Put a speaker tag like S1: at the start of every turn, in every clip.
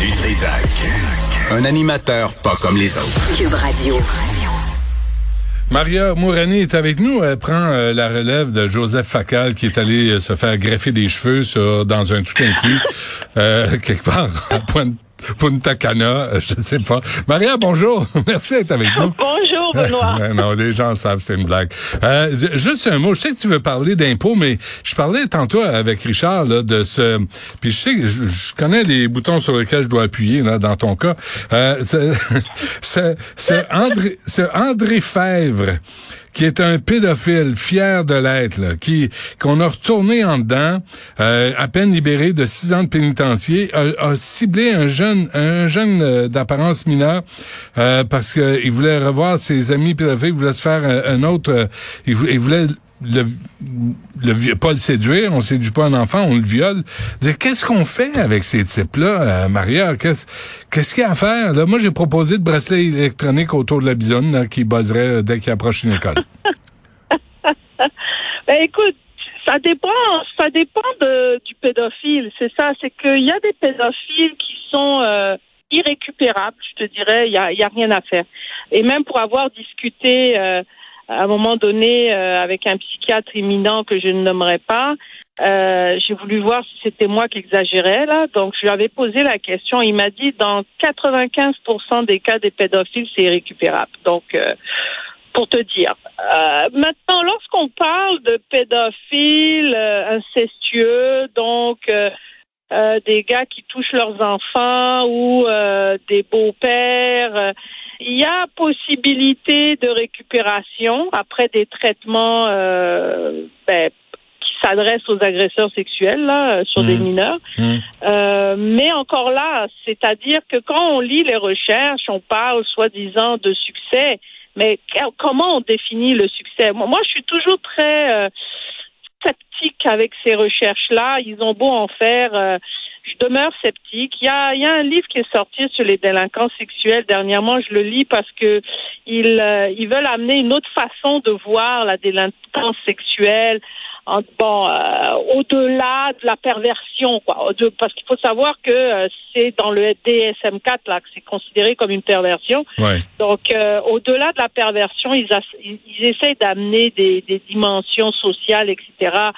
S1: Du Trisac. Un animateur pas comme les autres.
S2: Cube Radio.
S3: Maria Mourani est avec nous. Elle prend euh, la relève de Joseph Facal qui est allé euh, se faire greffer des cheveux sur, dans un tout inclus euh, quelque part à Pointe Punta Cana, je ne sais pas. Maria, bonjour. Merci d'être avec nous.
S4: Bonjour, Benoît.
S3: non, les gens savent, c'est une blague. Euh, juste un mot. Je sais que tu veux parler d'impôts, mais je parlais tantôt avec Richard là, de ce... Puis je sais que je, connais les boutons sur lesquels je dois appuyer là, dans ton cas. Euh, c'est André, André Fèvre qui est un pédophile fier de l'être, qui qu'on a retourné en dedans, euh, à peine libéré de six ans de pénitencier, a, ciblé un jeune, un jeune euh, d'apparence mineure euh, parce qu'il voulait revoir ses amis pédophiles, il voulait se faire un, autre, il voulait le, le pas le séduire, on séduit pas un enfant, on le viole. Qu'est-ce qu'on fait avec ces types-là, euh, Maria? Qu'est-ce qu'est-ce qu'il y a à faire? Là, moi, j'ai proposé de bracelet électronique autour de la bisonne qui buzzerait dès qu'il approche une école.
S4: ben écoute, ça dépend, ça dépend de, du pédophile. C'est ça, c'est qu'il y a des pédophiles qui sont euh, irrécupérables, je te dirais, il y a, y a rien à faire. Et même pour avoir discuté euh, à un moment donné euh, avec un psychiatre éminent que je ne nommerai pas. Euh, j'ai voulu voir si c'était moi qui exagérais là, donc je lui avais posé la question. Il m'a dit dans 95% des cas des pédophiles c'est irrécupérable. Donc euh, pour te dire. Euh, maintenant, lorsqu'on parle de pédophiles incestueux, donc des gars qui touchent leurs enfants ou des beaux-pères il y a possibilité de récupération après des traitements euh, ben, qui s'adressent aux agresseurs sexuels là, sur des mmh. mineurs. Mmh. Euh, mais encore là, c'est-à-dire que quand on lit les recherches, on parle soi-disant de succès, mais comment on définit le succès? Moi, je suis toujours très sceptique avec ces recherches-là. Ils ont beau en faire euh, je demeure sceptique. Il y a, il y a un livre qui est sorti sur les délinquants sexuels dernièrement. Je le lis parce que ils, euh, ils veulent amener une autre façon de voir la délinquance sexuelle. Bon, euh, au-delà de la perversion, quoi. De, parce qu'il faut savoir que euh, c'est dans le DSM-4 là que c'est considéré comme une perversion.
S3: Ouais.
S4: Donc, au-delà de la perversion, ils, ils, ils essayent d'amener des, des dimensions sociales, etc.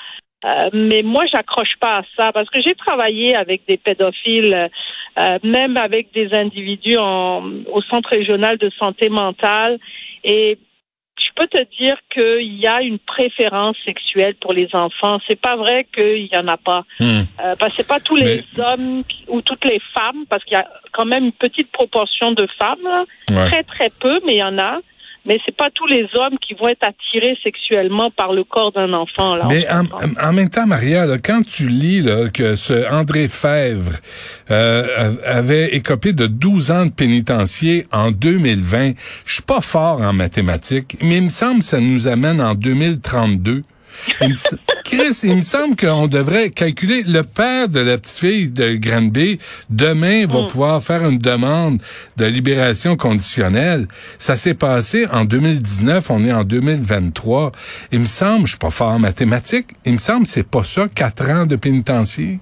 S4: Euh, mais moi, j'accroche pas à ça parce que j'ai travaillé avec des pédophiles, euh, même avec des individus en, au centre régional de santé mentale, et peux te dire qu'il y a une préférence sexuelle pour les enfants. C'est pas vrai qu'il y en a pas, hmm. euh, parce que c'est pas tous les hommes ou toutes les femmes, parce qu'il y a quand même une petite proportion de femmes, très très peu, mais il y en a mais c'est pas tous les hommes qui vont être attirés sexuellement par le corps d'un enfant. Là,
S3: mais en, même temps, Maria, quand tu lis que ce André Fèvre euh, avait écopé de 12 ans de pénitencier en 2020, je suis pas fort en mathématiques, mais il me semble que ça nous amène en 2032. Chris, il me semble qu'on devrait calculer le père de la petite fille de Granby demain va mm. pouvoir faire une demande de libération conditionnelle. Ça s'est passé en 2019, on est en 2023. Il me semble, je suis pas fort en mathématiques, il me semble c'est pas ça quatre ans de pénitencier?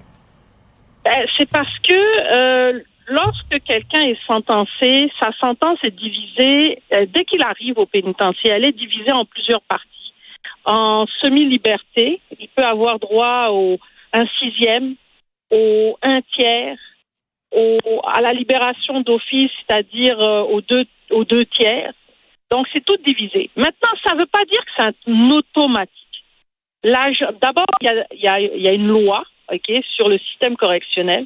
S4: Ben, c'est parce que euh, lorsque quelqu'un est sentencé, sa sentence est divisée euh, dès qu'il arrive au pénitencier, elle est divisée en plusieurs parties en semi-liberté. Il peut avoir droit au un sixième, au un tiers, au, à la libération d'office, c'est-à-dire euh, aux deux, aux deux tiers. Donc, c'est tout divisé. Maintenant, ça ne veut pas dire que c'est un automatique. D'abord, il y a, une loi sur le système correctionnel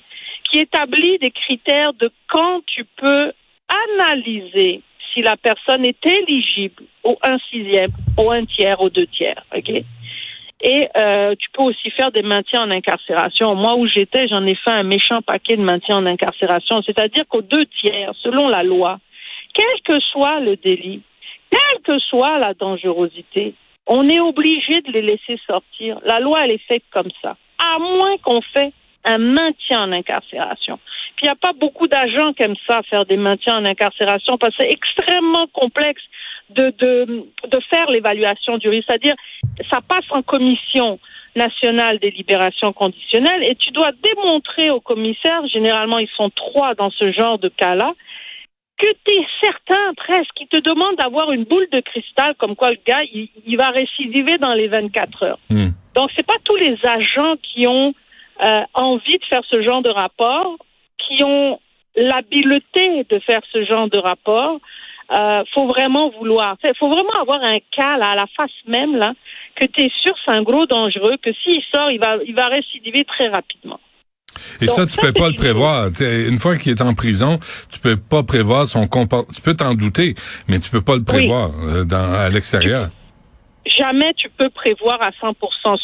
S4: qui établit des critères de quand tu peux analyser si la personne est éligible au un sixième, au un tiers, au deux tiers. OK? Et euh, tu peux aussi faire des maintiens en incarcération. Moi, où j'étais, j'en ai fait un méchant paquet de maintiens en incarcération. C'est-à-dire qu'aux deux tiers, selon la loi, quel que soit le délit, quelle que soit la dangerosité, on est obligé de les laisser sortir. La loi, elle est faite comme ça. À moins qu'on fait un maintien en incarcération il n'y a pas beaucoup d'agents qui aiment ça, faire des maintiens en incarcération, parce que c'est extrêmement complexe de, de, de faire l'évaluation du risque. C'est-à-dire, ça passe en commission. national des libérations conditionnelles et tu dois démontrer au commissaire, généralement ils sont trois dans ce genre de cas-là, que tu es certain presque, qui te demande d'avoir une boule de cristal comme quoi le gars, il, va récidiver dans les 24 heures. Hmm. Donc, c'est pas tous les agents qui ont euh, envie de faire ce genre de rapport, qui ont l'habileté de faire ce genre de rapport. Euh, faut vraiment vouloir. Il faut vraiment avoir un cas là, à la face même là, que tu es sûr c'est un gros dangereux, que s'il sort, il va, il va récidiver très rapidement.
S3: Et ça, tu peux pas le prévoir. une fois qu'il est en prison, tu peux pas prévoir son comportement. Tu peux t'en douter, mais tu peux pas le prévoir euh, dans, à l'extérieur.
S4: Jamais tu peux prévoir à 100%.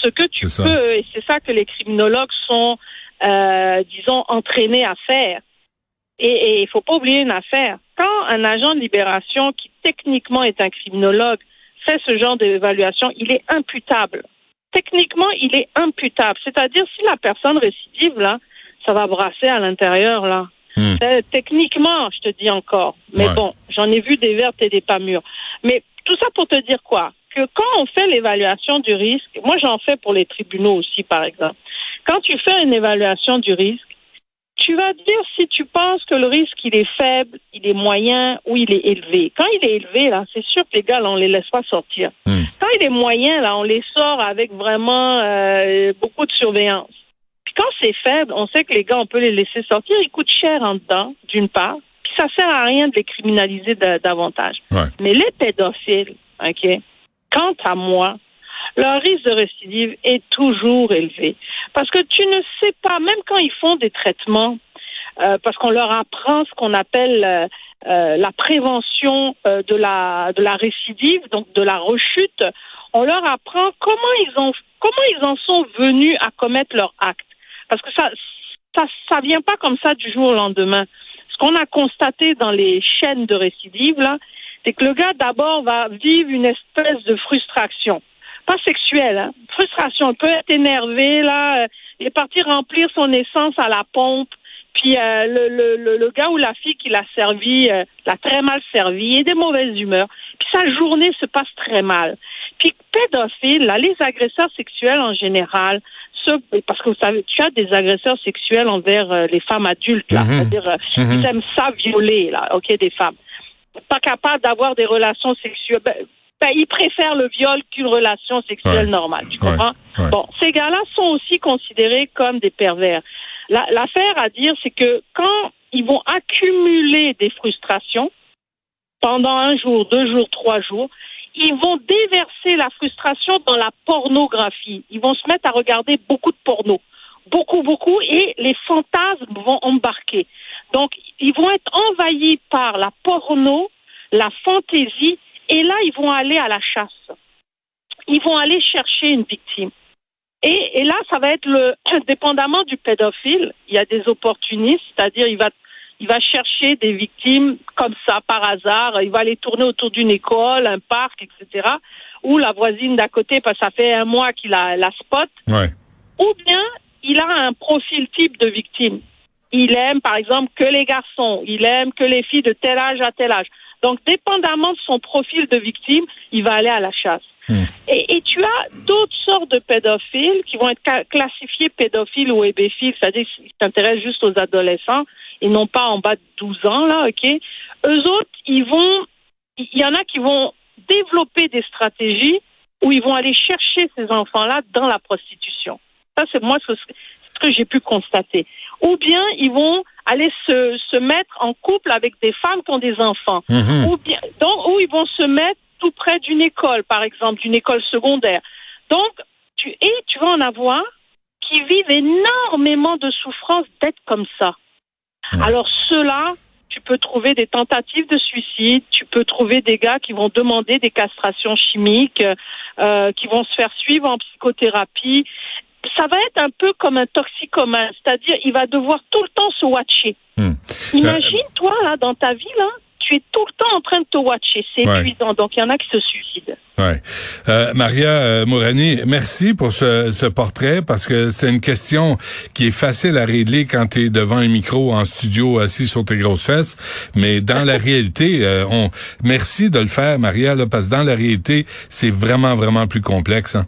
S4: Ce que tu peux, et c'est ça que les criminologues sont, euh, disons, entraînés à faire. Et il faut pas oublier une affaire. Quand un agent de libération qui techniquement est un criminologue fait ce genre d'évaluation, il est imputable techniquement, il est imputable. C'est-à-dire, si la personne récidive, là, ça va brasser à l'intérieur, là. Hmm. Euh, techniquement, je te dis encore. Mais bon, j'en ai vu des vertes et des pas mûres. Mais tout ça pour te dire quoi? Que quand on fait l'évaluation du risque, moi j'en fais pour les tribunaux aussi, par exemple. Quand tu fais une évaluation du risque, tu vas dire si tu penses que le risque il est faible, il est moyen ou il est élevé. Quand il est élevé, là, c'est sûr que les gars, là, on les laisse pas sortir. Hmm. Quand il est moyen, là, on les sort avec vraiment euh, beaucoup de surveillance. Puis quand c'est faible, on sait que les gars, on peut les laisser sortir. Ils coûtent cher en dedans, d'une part. Puis ça sert à rien de les criminaliser davantage. Mais les pédophiles, ok. Quant à moi, leur risque de récidive est toujours élevé. Parce que tu ne sais pas, même quand ils font des traitements, euh, parce qu'on leur apprend ce qu'on appelle euh, euh, la prévention de la de la récidive, donc de la rechute, on leur apprend comment ils ont comment ils en sont venus à commettre leur acte. Parce que ça ça ça vient pas comme ça du jour au lendemain. Ce qu'on a constaté dans les chaînes de récidive là, c'est que le gars d'abord va vivre une espèce de frustration pas sexuelle, hein. frustration. Peut être énervé, là. Euh, il est parti remplir son essence à la pompe. Puis euh, le, le, le, gars ou la fille qui l'a servi euh, l'a très mal servi, il est de mauvaise humeur. Puis sa journée se passe très mal. Puis pédophile, là, les agresseurs sexuels en général, ce, parce que vous savez, tu as des agresseurs sexuels envers les femmes adultes, là, mm-hmm. c'est-à-dire mm-hmm. ils aiment ça violer, là, ok, des femmes pas capables d'avoir des relations sexuelles. Ben, ils préfèrent le viol qu'une relation sexuelle normale. Tu comprends? Bon, ces gars-là sont aussi considérés comme des pervers. L'affaire à dire, c'est que quand ils vont accumuler des frustrations pendant un jour, deux jours, trois jours, ils vont déverser la frustration dans la pornographie. Ils vont se mettre à regarder beaucoup de porno. Beaucoup, beaucoup, et les fantasmes vont embarquer. Donc, ils vont être envahis par la porno, la fantaisie et là, ils vont aller à la chasse. Ils vont aller chercher une victime. Et, et là, ça va être le, dépendamment du pédophile, il y a des opportunistes, c'est-à-dire il va, il va chercher des victimes comme ça par hasard. Il va aller tourner autour d'une école, un parc, etc. Ou la voisine d'à côté, parce que ça fait un mois qu'il a la spot.
S3: Ouais.
S4: Ou bien il a un profil type de victime. Il aime, par exemple, que les garçons. Il aime que les filles de tel âge à tel âge. Donc, dépendamment de son profil de victime, il va aller à la chasse. Hmm. Et, tu as d'autres sortes de pédophiles qui vont être classifiés pédophiles ou hébéphiles, c'est-à-dire qu'ils s'intéressent juste aux adolescents et non pas en bas de 12 ans, là, OK? Eux autres, ils vont, il y en a qui vont développer des stratégies où ils vont aller chercher ces enfants-là dans la prostitution. Ça, c'est moi ce, ce que j'ai pu constater. Ou bien ils vont aller se, se mettre en couple avec des femmes qui ont des enfants. Mhm. Ou bien, donc, où ils vont se mettre tout près d'une école, par exemple, d'une école secondaire. Donc, tu, et tu vas en avoir qui vivent énormément de souffrance d'être comme ça. Alors, ceux-là, tu peux trouver des tentatives de suicide, tu peux trouver des gars qui vont demander des castrations chimiques, euh, qui vont se faire suivre en psychothérapie ça va être un peu comme un toxicomane, c'est-à-dire il va devoir tout le temps se watcher. Hmm. Imagine, toi, là, dans ta vie, là, tu es tout le temps en train de te watcher. C'est épuisant. Donc, il y en a qui se suicident.
S3: Ouais. Euh, Maria euh, Mourani, merci pour ce, ce portrait parce que c'est une question qui est facile à régler quand tu es devant un micro en studio assis sur tes grosses fesses, mais dans la réalité, euh, on merci de le faire Maria là, parce que dans la réalité, c'est vraiment vraiment plus complexe. Hein?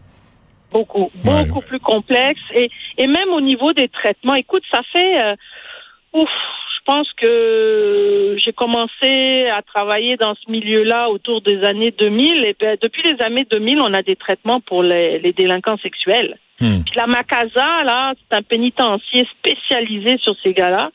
S4: Beaucoup,
S3: Ouais.
S4: beaucoup plus complexe. Et, et même au niveau des traitements, écoute, ça fait... euh, ouf, je pense que j'ai commencé à travailler dans ce milieu-là autour des années 2000. Et ben, depuis les années 2000, on a des traitements pour les, les délinquants sexuels.
S3: Hmm.
S4: Puis la Macasa, là, c'est un pénitencier spécialisé sur ces gars-là.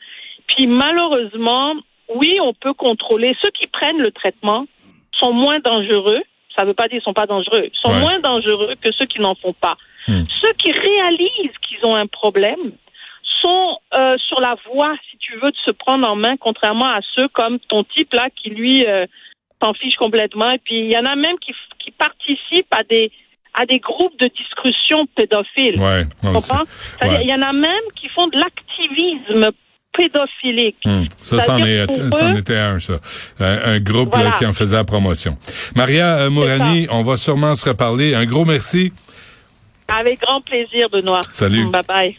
S4: Puis malheureusement, oui, on peut contrôler. Ceux qui prennent le traitement sont moins dangereux. Ça ne veut pas dire qu'ils sont pas dangereux. Ils sont
S3: Ouais.
S4: moins dangereux que ceux qui n'en font pas.
S3: Hmm.
S4: Ceux qui réalisent qu'ils ont un problème sont euh, sur la voie, si tu veux, de se prendre en main, contrairement à ceux comme ton type là qui lui euh, s'en fiche complètement. Et puis il y en a même qui, qui participent à des à des groupes de discussion pédophiles.
S3: Ouais.
S4: Il y en a même qui font de l'activisme pédophilique.
S3: Hmm. Ça, c'en
S4: eux-
S3: était un, ça. Un, un groupe là,
S4: Voilà.
S3: qui en faisait la promotion. Maria euh, Mourani, on va sûrement se reparler. Un gros merci.
S4: Avec grand plaisir, Benoît.
S3: Salut.
S4: Bye bye.